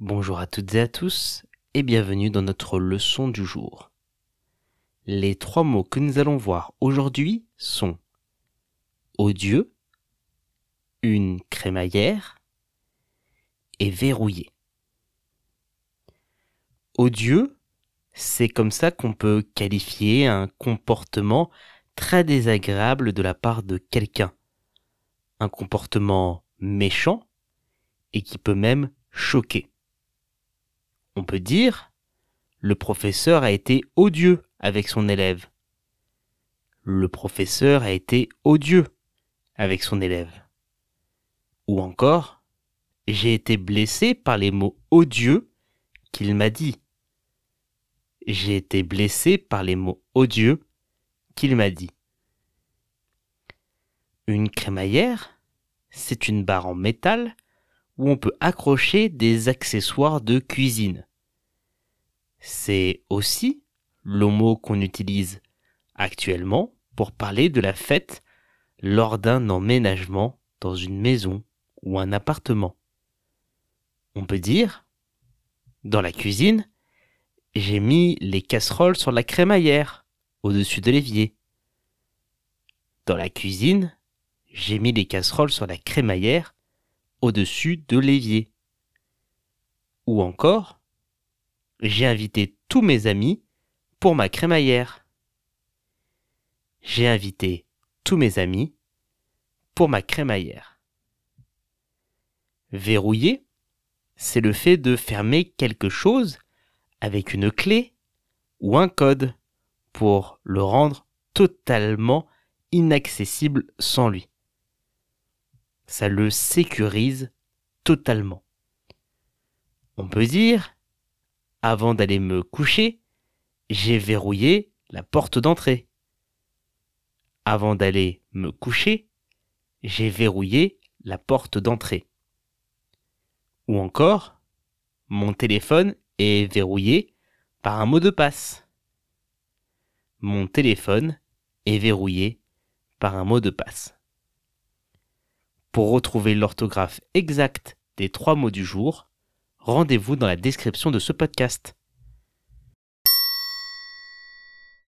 Bonjour à toutes et à tous et bienvenue dans notre leçon du jour. Les trois mots que nous allons voir aujourd'hui sont odieux, une crémaillère et verrouillé. Odieux, c'est comme ça qu'on peut qualifier un comportement très désagréable de la part de quelqu'un. Un comportement méchant et qui peut même choquer. On peut dire le professeur a été odieux avec son élève. Le professeur a été odieux avec son élève. Ou encore, j'ai été blessé par les mots odieux qu'il m'a dit. J'ai été blessé par les mots odieux qu'il m'a dit. Une crémaillère, c'est une barre en métal où on peut accrocher des accessoires de cuisine. C'est aussi le mot qu'on utilise actuellement pour parler de la fête lors d'un emménagement dans une maison ou un appartement. On peut dire, dans la cuisine, j'ai mis les casseroles sur la crémaillère, au-dessus de l'évier. Dans la cuisine, j'ai mis les casseroles sur la crémaillère, au-dessus de l'évier. Ou encore, j'ai invité tous mes amis pour ma crémaillère. J'ai invité tous mes amis pour ma crémaillère. Verrouiller, c'est le fait de fermer quelque chose avec une clé ou un code pour le rendre totalement inaccessible sans lui. Ça le sécurise totalement. On peut dire, avant d'aller me coucher, j'ai verrouillé la porte d'entrée. Avant d'aller me coucher, j'ai verrouillé la porte d'entrée. Ou encore, mon téléphone est verrouillé par un mot de passe. Mon téléphone est verrouillé par un mot de passe. Pour retrouver l'orthographe exacte des trois mots du jour, rendez-vous dans la description de ce podcast.